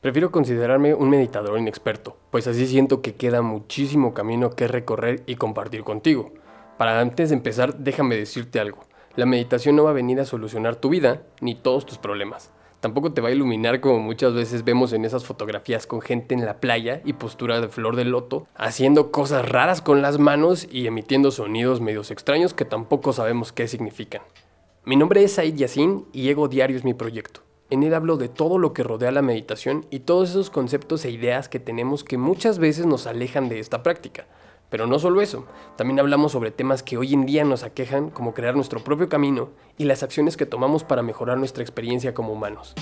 Prefiero considerarme un meditador inexperto, pues así siento que queda muchísimo camino que recorrer y compartir contigo. Para antes de empezar, déjame decirte algo. La meditación no va a venir a solucionar tu vida ni todos tus problemas. Tampoco te va a iluminar como muchas veces vemos en esas fotografías con gente en la playa y postura de flor de loto, haciendo cosas raras con las manos y emitiendo sonidos medios extraños que tampoco sabemos qué significan. Mi nombre es Said Yassin y Ego Diario es mi proyecto. En él hablo de todo lo que rodea la meditación y todos esos conceptos e ideas que tenemos que muchas veces nos alejan de esta práctica. Pero no solo eso, también hablamos sobre temas que hoy en día nos aquejan, como crear nuestro propio camino y las acciones que tomamos para mejorar nuestra experiencia como humanos.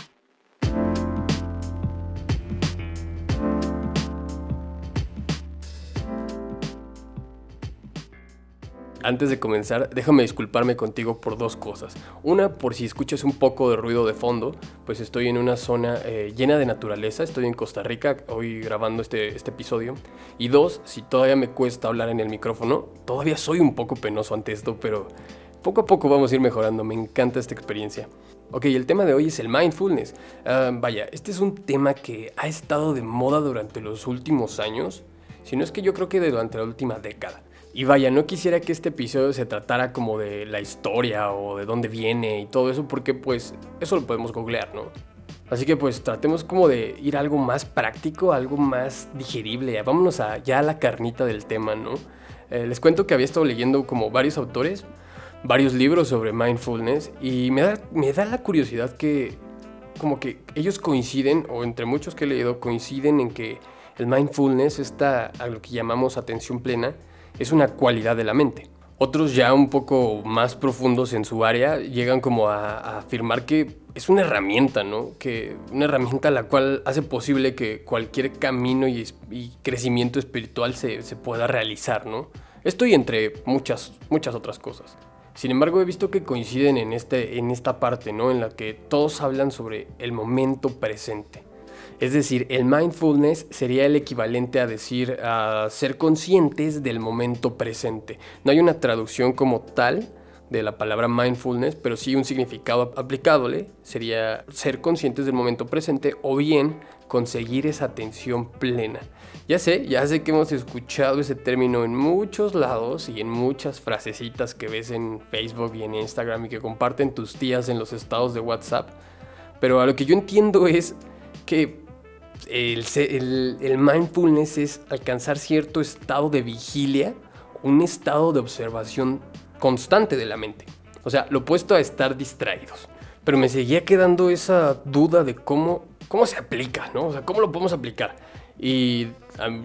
Antes de comenzar, déjame disculparme contigo por dos cosas. Una, por si escuchas un poco de ruido de fondo, pues estoy en una zona eh, llena de naturaleza, estoy en Costa Rica hoy grabando este, este episodio. Y dos, si todavía me cuesta hablar en el micrófono, todavía soy un poco penoso ante esto, pero poco a poco vamos a ir mejorando, me encanta esta experiencia. Ok, el tema de hoy es el mindfulness. Ah, vaya, este es un tema que ha estado de moda durante los últimos años, si no es que yo creo que durante la última década. Y vaya, no quisiera que este episodio se tratara como de la historia o de dónde viene y todo eso, porque pues eso lo podemos googlear, ¿no? Así que pues tratemos como de ir a algo más práctico, algo más digerible. Vámonos a, ya a la carnita del tema, ¿no? Eh, les cuento que había estado leyendo como varios autores, varios libros sobre mindfulness y me da, me da la curiosidad que como que ellos coinciden, o entre muchos que he leído, coinciden en que el mindfulness está a lo que llamamos atención plena es una cualidad de la mente. Otros ya un poco más profundos en su área llegan como a, afirmar que es una herramienta, ¿no? Que una herramienta la cual hace posible que cualquier camino y, crecimiento espiritual se, se, pueda realizar, ¿no? Esto y entre muchas, muchas otras cosas. Sin embargo, he visto que coinciden en, este, en esta parte, ¿no? En la que todos hablan sobre el momento presente. Es decir, el mindfulness sería el equivalente a decir a ser conscientes del momento presente. No hay una traducción como tal de la palabra mindfulness, pero sí un significado aplicable sería ser conscientes del momento presente o bien conseguir esa atención plena. Ya sé, ya sé que hemos escuchado ese término en muchos lados y en muchas frasecitas que ves en Facebook y en Instagram y que comparten tus tías en los estados de WhatsApp, pero a lo que yo entiendo es que el, mindfulness es alcanzar cierto estado de vigilia, un estado de observación constante de la mente. O sea, lo opuesto a estar distraídos. Pero me seguía quedando esa duda de cómo, cómo se aplica, ¿no? O sea, cómo lo podemos aplicar. Y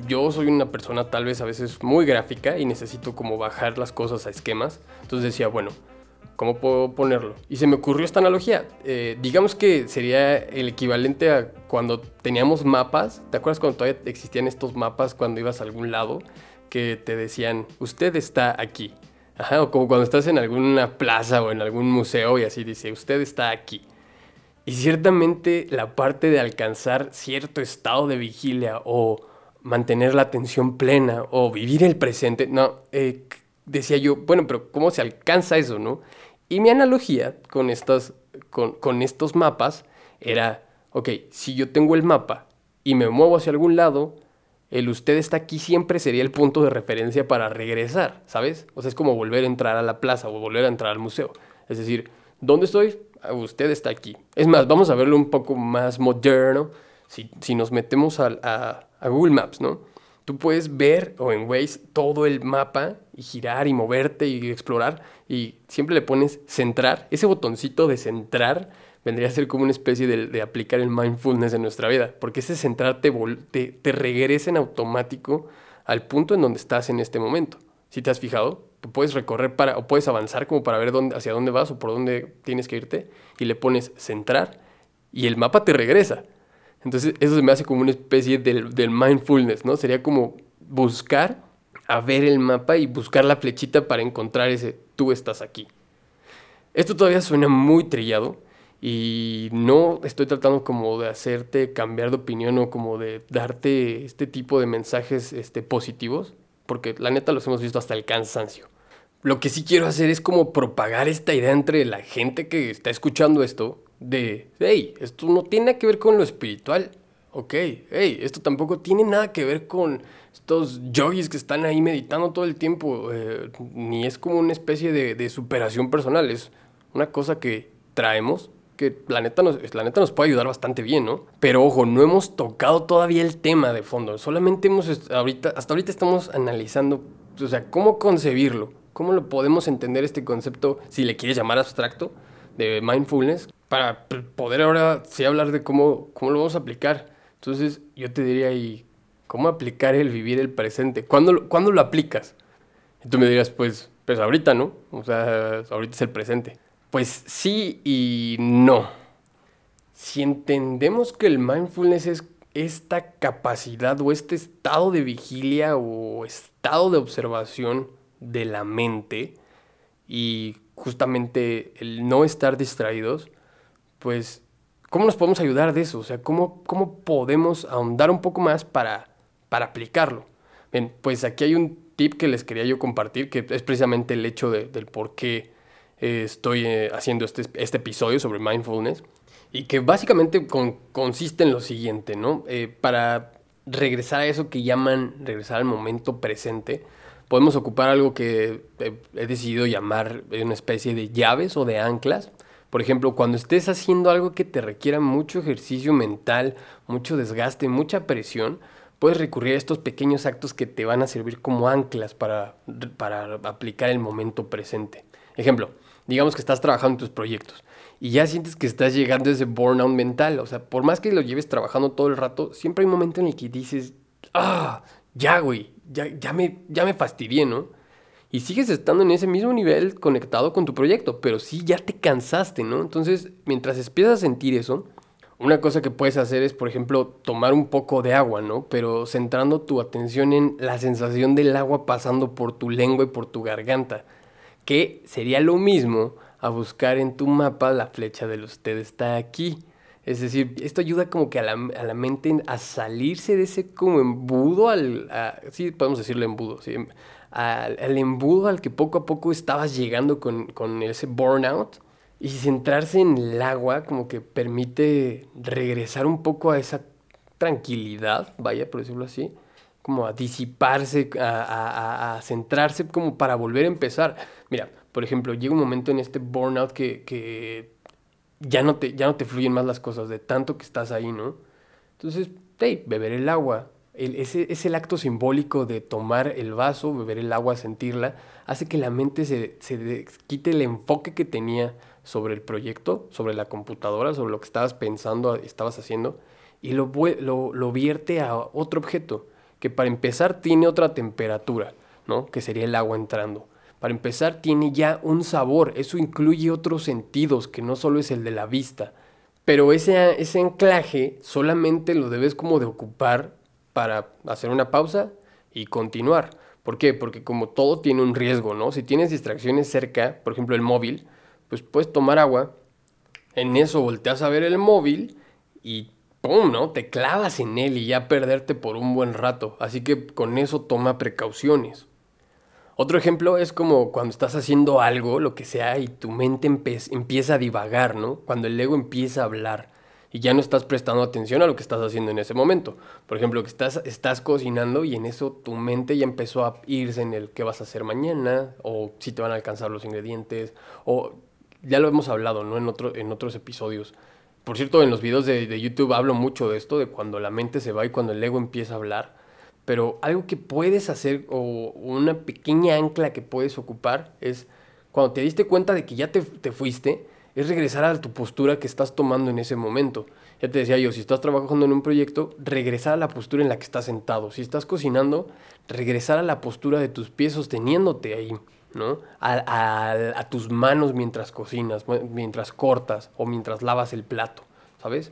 yo soy una persona tal vez a veces muy gráfica y necesito como bajar las cosas a esquemas. Entonces decía, bueno, ¿Cómo puedo ponerlo? Y se me ocurrió esta analogía. Eh, digamos que sería el equivalente a cuando teníamos mapas. ¿Te acuerdas cuando todavía existían estos mapas cuando ibas a algún lado que te decían, usted está aquí? O como cuando estás en alguna plaza o en algún museo y así dice, usted está aquí. Y ciertamente la parte de alcanzar cierto estado de vigilia o mantener la atención plena o vivir el presente, no, eh, decía yo, bueno, pero ¿cómo se alcanza eso, no? Y mi analogía con, estas, con, estos mapas era, ok, si yo tengo el mapa y me muevo hacia algún lado, el usted está aquí siempre sería el punto de referencia para regresar, ¿sabes? O sea, es como volver a entrar a la plaza o volver a entrar al museo. Es decir, ¿dónde estoy? Ah, usted está aquí. Es más, vamos a verlo un poco más moderno si, nos metemos a, a Google Maps, ¿no? Tú puedes ver o en Waze todo el mapa y girar y moverte y explorar y siempre le pones centrar. Ese botoncito de centrar vendría a ser como una especie de, aplicar el mindfulness en nuestra vida, porque ese centrar te, te, regresa en automático al punto en donde estás en este momento. Si te has fijado, puedes recorrer para, o puedes avanzar como para ver dónde, hacia dónde vas o por dónde tienes que irte y le pones centrar y el mapa te regresa. Entonces eso se me hace como una especie del, del mindfulness, ¿no? Sería como buscar a ver el mapa y buscar la flechita para encontrar ese tú estás aquí. Esto todavía suena muy trillado y no estoy tratando como de hacerte cambiar de opinión o como de darte este tipo de mensajes este, positivos, porque la neta los hemos visto hasta el cansancio. Lo que sí quiero hacer es como propagar esta idea entre la gente que está escuchando esto, de, hey, esto no tiene que ver con lo espiritual. ok, hey, esto tampoco tiene nada que ver con estos yogis que están ahí meditando todo el tiempo, eh, ni es como una especie de, de, superación personal, es una cosa que traemos, que la neta, nos, la neta nos puede ayudar bastante bien, ¿no? Pero ojo, no hemos tocado todavía el tema de fondo, solamente hemos, ahorita, hasta ahorita estamos analizando, o sea, cómo concebirlo, cómo lo podemos entender este concepto, si le quieres llamar abstracto, de mindfulness, para poder ahora sí hablar de cómo, cómo lo vamos a aplicar. Entonces yo te diría, ¿y cómo aplicar el vivir el presente? ¿Cuándo, lo aplicas? Y tú me dirías, pues, pues ahorita, ¿no? O sea, ahorita es el presente. Pues sí y no. Si entendemos que el mindfulness es esta capacidad o este estado de vigilia o estado de observación de la mente y justamente el no estar distraídos, pues ¿Cómo nos podemos ayudar de eso? O sea, ¿cómo, cómo podemos ahondar un poco más para, para aplicarlo? Bien, pues aquí hay un tip que les quería yo compartir, que es precisamente el hecho del por qué eh, estoy eh, haciendo este, este, episodio sobre mindfulness, y que básicamente consiste en lo siguiente, ¿no? Eh, para regresar a eso que llaman regresar al momento presente, podemos ocupar algo que he decidido llamar una especie de llaves o de anclas, por ejemplo, cuando estés haciendo algo que te requiera mucho ejercicio mental, mucho desgaste, mucha presión, puedes recurrir a estos pequeños actos que te van a servir como anclas para, para aplicar el momento presente. Ejemplo, digamos que estás trabajando en tus proyectos y ya sientes que estás llegando a ese burnout mental. O sea, por más que lo lleves trabajando todo el rato, siempre hay un momento en el que dices, ah, ya, güey, ya, ya, me, ya me fastidié, ¿no? Y sigues estando en ese mismo nivel conectado con tu proyecto, pero sí ya te cansaste, ¿no? Entonces, mientras empiezas a sentir eso, una cosa que puedes hacer es, por ejemplo, tomar un poco de agua, ¿no? Pero centrando tu atención en la sensación del agua pasando por tu lengua y por tu garganta, que sería lo mismo a buscar en tu mapa la flecha del usted está aquí. Es decir, esto ayuda como que a la, a la mente a salirse de ese como embudo, al, sí podemos decirle embudo, ¿sí? Al, embudo al que poco a poco estabas llegando con, con ese burnout. Y centrarse en el agua como que permite regresar un poco a esa tranquilidad, vaya, por decirlo así, como a disiparse, a, a, centrarse como para volver a empezar. Mira, por ejemplo, llega un momento en este burnout que, que ya, no te, ya no te fluyen más las cosas de tanto que estás ahí, ¿no? Entonces, hey, beber el agua, ese, es el acto simbólico de tomar el vaso, beber el agua, sentirla, hace que la mente se, quite el enfoque que tenía sobre el proyecto, sobre la computadora, sobre lo que estabas pensando, estabas haciendo, y lo, lo, lo vierte a otro objeto, que para empezar tiene otra temperatura, ¿no? que sería el agua entrando. Para empezar tiene ya un sabor, eso incluye otros sentidos que no solo es el de la vista. Pero ese, ese anclaje solamente lo debes como de ocupar para hacer una pausa y continuar. ¿Por qué? Porque como todo tiene un riesgo, ¿no? Si tienes distracciones cerca, por ejemplo el móvil, pues puedes tomar agua, en eso volteas a ver el móvil y ¡pum! ¿no? Te clavas en él y ya perderte por un buen rato. Así que con eso toma precauciones. Otro ejemplo es como cuando estás haciendo algo, lo que sea, y tu mente empieza a divagar, ¿no? Cuando el ego empieza a hablar y ya no estás prestando atención a lo que estás haciendo en ese momento. Por ejemplo, que estás, estás cocinando y en eso tu mente ya empezó a irse en el qué vas a hacer mañana, o si te van a alcanzar los ingredientes, o ya lo hemos hablado, ¿no? En, otro, en otros episodios. Por cierto, en los videos de, de YouTube hablo mucho de esto, de cuando la mente se va y cuando el ego empieza a hablar. Pero algo que puedes hacer o una pequeña ancla que puedes ocupar es cuando te diste cuenta de que ya te, te fuiste, es regresar a tu postura que estás tomando en ese momento. Ya te decía yo, si estás trabajando en un proyecto, regresar a la postura en la que estás sentado. Si estás cocinando, regresar a la postura de tus pies sosteniéndote ahí, ¿no? A, tus manos mientras cocinas, mientras cortas o mientras lavas el plato, ¿sabes?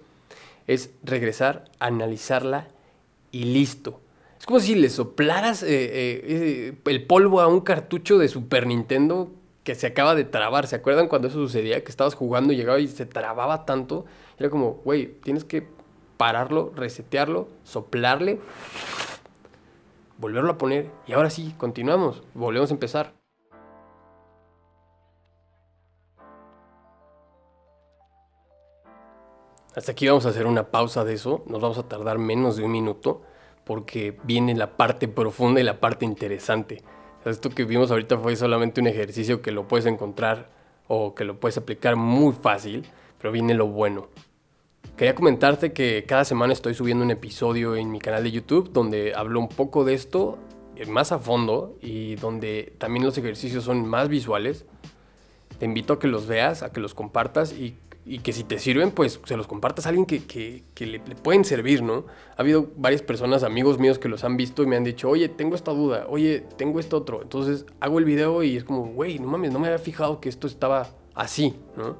Es regresar, analizarla y listo. Es como si le soplaras eh, eh, eh, el polvo a un cartucho de Super Nintendo que se acaba de trabar. ¿Se acuerdan cuando eso sucedía? Que estabas jugando y llegaba y se trababa tanto. Era como, güey, tienes que pararlo, resetearlo, soplarle, volverlo a poner y ahora sí, continuamos, volvemos a empezar. Hasta aquí vamos a hacer una pausa de eso, nos vamos a tardar menos de un minuto porque viene la parte profunda y la parte interesante. Esto que vimos ahorita fue solamente un ejercicio que lo puedes encontrar o que lo puedes aplicar muy fácil, pero viene lo bueno. Quería comentarte que cada semana estoy subiendo un episodio en mi canal de YouTube donde hablo un poco de esto eh, más a fondo y donde también los ejercicios son más visuales. Te invito a que los veas, a que los compartas y y que si te sirven, pues se los compartas a alguien que, le, pueden servir, ¿no? Ha habido varias personas, amigos míos, que los han visto y me han dicho, oye, tengo esta duda, oye, tengo esto otro. Entonces hago el video y es como, güey, no mames, no me había fijado que esto estaba así, ¿no?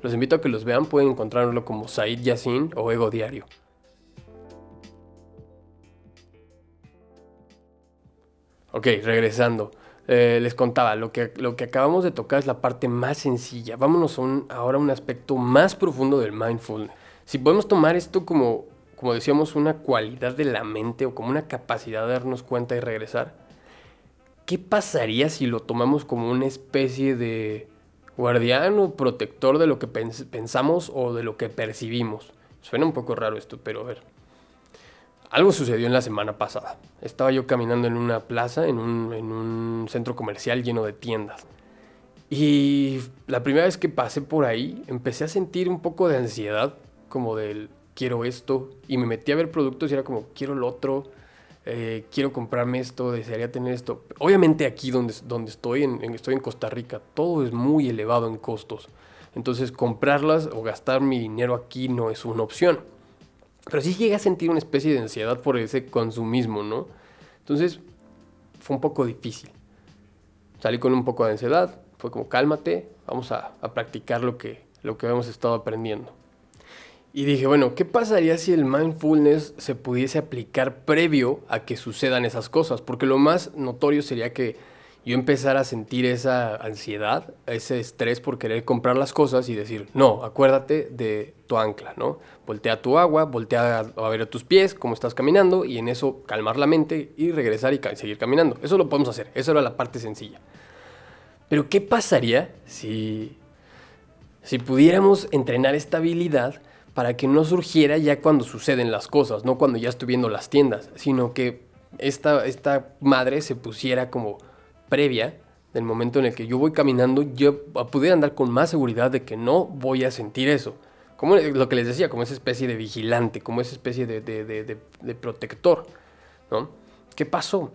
Los invito a que los vean, pueden encontrarlo como Said Yassin o Ego Diario. Ok, regresando. Eh, les contaba, lo que, lo que acabamos de tocar es la parte más sencilla. Vámonos ahora a un aspecto más profundo del mindfulness. Si podemos tomar esto como, como decíamos, una cualidad de la mente o como una capacidad de darnos cuenta y regresar, ¿qué pasaría si lo tomamos como una especie de guardián o protector de lo que pensamos o de lo que percibimos? Suena un poco raro esto, pero a ver. Algo sucedió en la semana pasada. Estaba yo caminando en una plaza, en un, centro comercial lleno de tiendas. Y la primera vez que pasé por ahí, empecé a sentir un poco de ansiedad, como del quiero esto, y me metí a ver productos y era como quiero lo otro, eh, quiero comprarme esto, desearía tener esto. Obviamente aquí donde, donde estoy, estoy en Costa Rica, todo es muy elevado en costos. Entonces comprarlas o gastar mi dinero aquí no es una opción. Pero sí llegué a sentir una especie de ansiedad por ese consumismo, ¿no? Entonces fue un poco difícil. Salí con un poco de ansiedad, fue como cálmate, vamos a, practicar lo que, lo que hemos estado aprendiendo. Y dije, bueno, ¿qué pasaría si el mindfulness se pudiese aplicar previo a que sucedan esas cosas? Porque lo más notorio sería que yo empezar a sentir esa ansiedad, ese estrés por querer comprar las cosas y decir, no, acuérdate de tu ancla, ¿no? Voltea tu agua, voltea a, ver a tus pies, cómo estás caminando y en eso calmar la mente y regresar y seguir caminando. Eso lo podemos hacer, eso era la parte sencilla. Pero ¿qué pasaría si, si pudiéramos entrenar esta habilidad para que no surgiera ya cuando suceden las cosas, no cuando ya estoy viendo las tiendas, sino que esta, esta madre se pusiera como previa del momento en el que yo voy caminando, yo pudiera andar con más seguridad de que no voy a sentir eso. Como lo que les decía, como esa especie de vigilante, como esa especie de, protector. ¿no? ¿Qué pasó?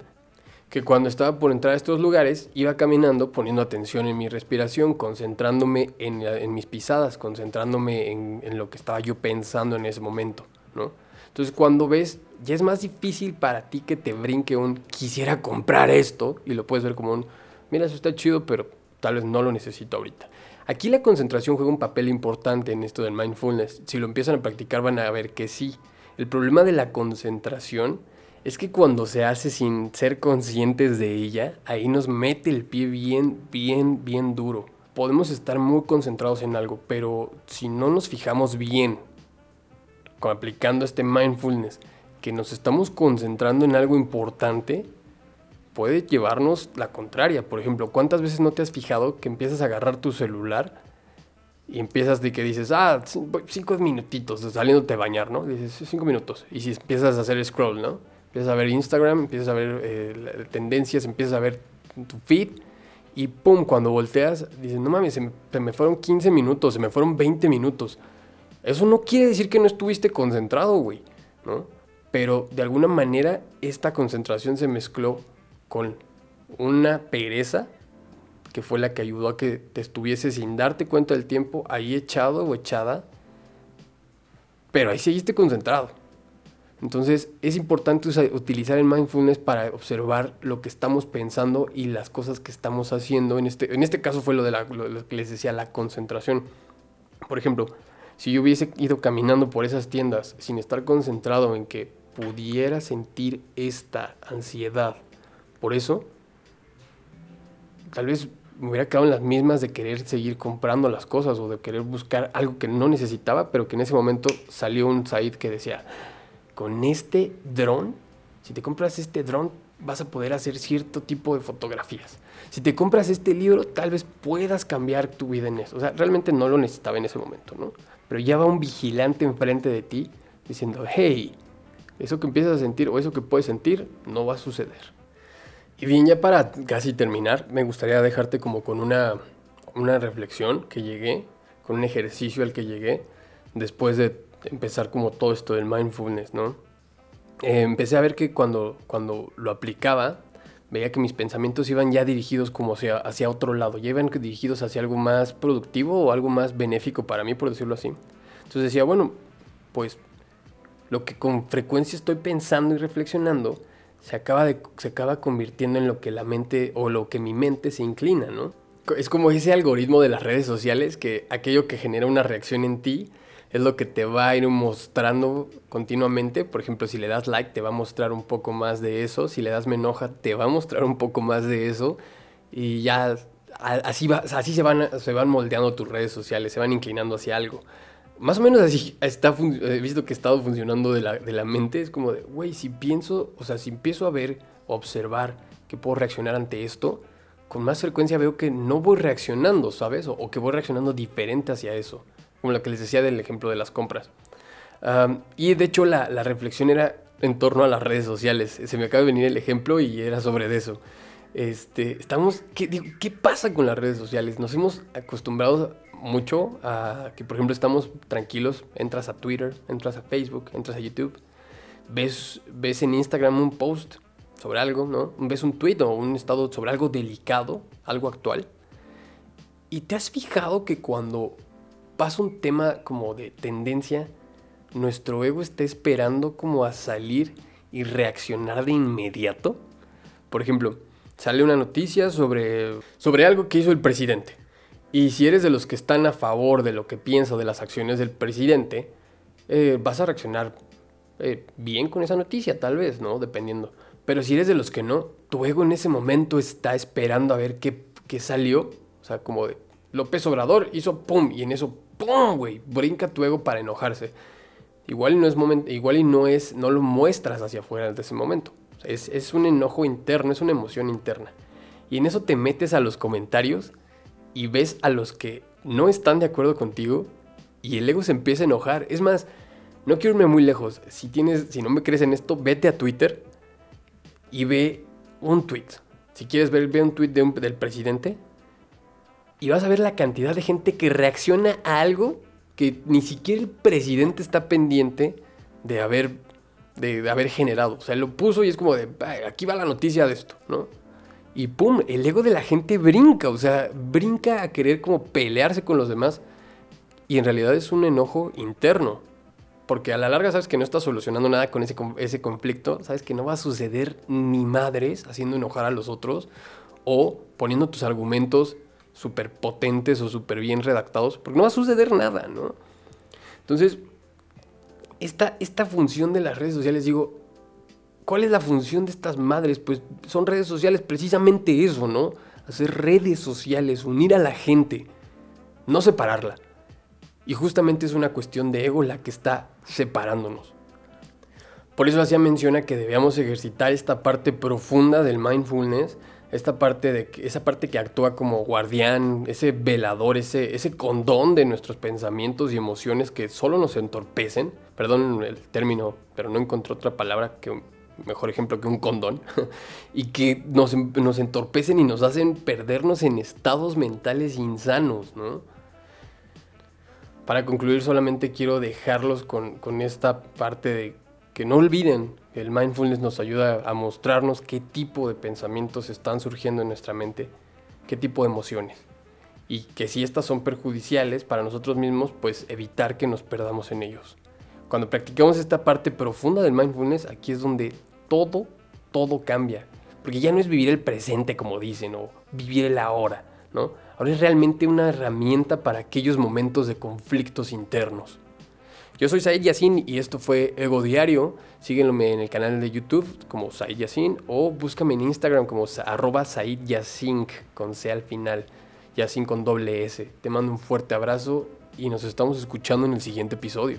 Que cuando estaba por entrar a estos lugares, iba caminando poniendo atención en mi respiración, concentrándome en, en mis pisadas, concentrándome en, en, lo que estaba yo pensando en ese momento. ¿no? Entonces cuando ves, ya es más difícil para ti que te brinque un quisiera comprar esto y lo puedes ver como un, mira, eso está chido, pero tal vez no lo necesito ahorita. Aquí la concentración juega un papel importante en esto del mindfulness. Si lo empiezan a practicar van a ver que sí. El problema de la concentración es que cuando se hace sin ser conscientes de ella, ahí nos mete el pie bien, bien, bien duro. Podemos estar muy concentrados en algo, pero si no nos fijamos bien aplicando este mindfulness, que nos estamos concentrando en algo importante, puede llevarnos la contraria. Por ejemplo, ¿cuántas veces no te has fijado que empiezas a agarrar tu celular y empiezas de que dices, ah, cinco minutitos saliéndote a bañar, ¿no? Dices, cinco minutos. Y si empiezas a hacer scroll, ¿no? Empiezas a ver Instagram, empiezas a ver eh, tendencias, empiezas a ver tu feed y pum, cuando volteas, dices, no mames, se se me fueron 15 minutos, se me fueron 20 minutos. Eso no quiere decir que no estuviste concentrado, güey, ¿no? Pero de alguna manera esta concentración se mezcló con una pereza que fue la que ayudó a que te estuviese sin darte cuenta del tiempo ahí echado o echada, pero ahí seguiste concentrado. Entonces es importante utilizar el mindfulness para observar lo que estamos pensando y las cosas que estamos haciendo. En este, en este caso fue lo, de lo que les decía, la concentración. Por ejemplo, si yo hubiese ido caminando por esas tiendas sin estar concentrado en que pudiera sentir esta ansiedad, por eso, tal vez me hubiera quedado en las mismas de querer seguir comprando las cosas o de querer buscar algo que no necesitaba, pero que en ese momento salió un Said que decía, con este dron, si te compras este dron, vas a poder hacer cierto tipo de fotografías. Si te compras este libro, tal vez puedas cambiar tu vida en eso. O sea, realmente no lo necesitaba en ese momento, ¿no? Pero ya va un vigilante enfrente de ti diciendo, hey, eso que empiezas a sentir o eso que puedes sentir no va a suceder. Y bien, ya para casi terminar, me gustaría dejarte como con una, una reflexión que llegué, con un ejercicio al que llegué, después de empezar como todo esto del mindfulness, ¿no? Eh, empecé a ver que cuando, cuando lo aplicaba, veía que mis pensamientos iban ya dirigidos como hacia, hacia otro lado, ya iban dirigidos hacia algo más productivo o algo más benéfico para mí, por decirlo así. Entonces decía, bueno, pues lo que con frecuencia estoy pensando y reflexionando se acaba, se acaba convirtiendo en lo que la mente o lo que mi mente se inclina, ¿no? Es como ese algoritmo de las redes sociales que aquello que genera una reacción en ti es lo que te va a ir mostrando continuamente. Por ejemplo, si le das like, te va a mostrar un poco más de eso. Si le das me te va a mostrar un poco más de eso. Y ya así, así se, van, se van moldeando tus redes sociales, se van inclinando hacia algo. Más o menos así está he visto que ha estado funcionando de la, de la mente. Es como de, güey, si pienso, o sea, si empiezo a ver, observar que puedo reaccionar ante esto, con más frecuencia veo que no voy reaccionando, ¿sabes? O, que voy reaccionando diferente hacia eso. Como lo que les decía del ejemplo de las compras. y de hecho la, la, reflexión era en torno a las redes sociales. Se me acaba de venir el ejemplo y era sobre eso. Este, estamos, ¿qué, ¿qué pasa con las redes sociales? Nos hemos acostumbrado mucho a que, por ejemplo, estamos tranquilos, entras a Twitter, entras a Facebook, entras a YouTube, ves, ves en Instagram un post sobre algo, ¿no? Ves un tweet o un estado sobre algo delicado, algo actual. Y te has fijado que cuando pasa un tema como de tendencia, nuestro ego está esperando como a salir y reaccionar de inmediato. Por ejemplo, sale una noticia sobre, sobre algo que hizo el presidente. Y si eres de los que están a favor de lo que piensa de las acciones del presidente, eh, vas a reaccionar eh, bien con esa noticia, tal vez, ¿no? Dependiendo. Pero si eres de los que no, tu ego en ese momento está esperando a ver qué, qué salió. O sea, como de López Obrador hizo pum, y en eso, pum, güey, brinca tu ego para enojarse. Igual no es momento, igual y no es, no lo muestras hacia afuera de ese momento. es, es un enojo interno, es una emoción interna. Y en eso te metes a los comentarios y ves a los que no están de acuerdo contigo y el ego se empieza a enojar. Es más, no quiero irme muy lejos. Si tienes, si no me crees en esto, vete a Twitter y ve un tweet. Si quieres ver, ve un tweet del presidente y vas a ver la cantidad de gente que reacciona a algo que ni siquiera el presidente está pendiente de haber, de, de haber generado. O sea, lo puso y es como de, aquí va la noticia de esto, ¿no? Y pum, el ego de la gente brinca, o sea, brinca a querer como pelearse con los demás. Y en realidad es un enojo interno. Porque a la larga sabes que no estás solucionando nada con ese, ese conflicto. Sabes que no va a suceder ni madres haciendo enojar a los otros. O poniendo tus argumentos súper potentes o súper bien redactados. Porque no va a suceder nada, ¿no? Entonces, esta, esta función de las redes sociales, digo, ¿Cuál es la función de estas madres? Pues son redes sociales, precisamente eso, ¿no? Hacer redes sociales, unir a la gente, no separarla. Y justamente es una cuestión de ego la que está separándonos. Por eso hacía menciona que debíamos ejercitar esta parte profunda del mindfulness, esta parte de esa parte que actúa como guardián, ese velador, ese, ese condón de nuestros pensamientos y emociones que solo nos entorpecen. Perdón el término, pero no encontré otra palabra que mejor ejemplo que un condón, y que nos, nos, entorpecen y nos hacen perdernos en estados mentales insanos, ¿no? Para concluir solamente quiero dejarlos con, con esta parte de que no olviden que el mindfulness nos ayuda a mostrarnos qué tipo de pensamientos están surgiendo en nuestra mente, qué tipo de emociones. Y que si estas son perjudiciales para nosotros mismos, pues evitar que nos perdamos en ellos. Cuando practicamos esta parte profunda del mindfulness, aquí es donde todo, todo cambia. Porque ya no es vivir el presente, como dicen, o vivir el ahora, ¿no? Ahora es realmente una herramienta para aquellos momentos de conflictos internos. Yo soy Said Yassin y esto fue Ego Diario. Sígueme en el canal de YouTube como Said Yassin o búscame en Instagram como arroba Said Yassin con C al final, Yassin con doble S. Te mando un fuerte abrazo y nos estamos escuchando en el siguiente episodio.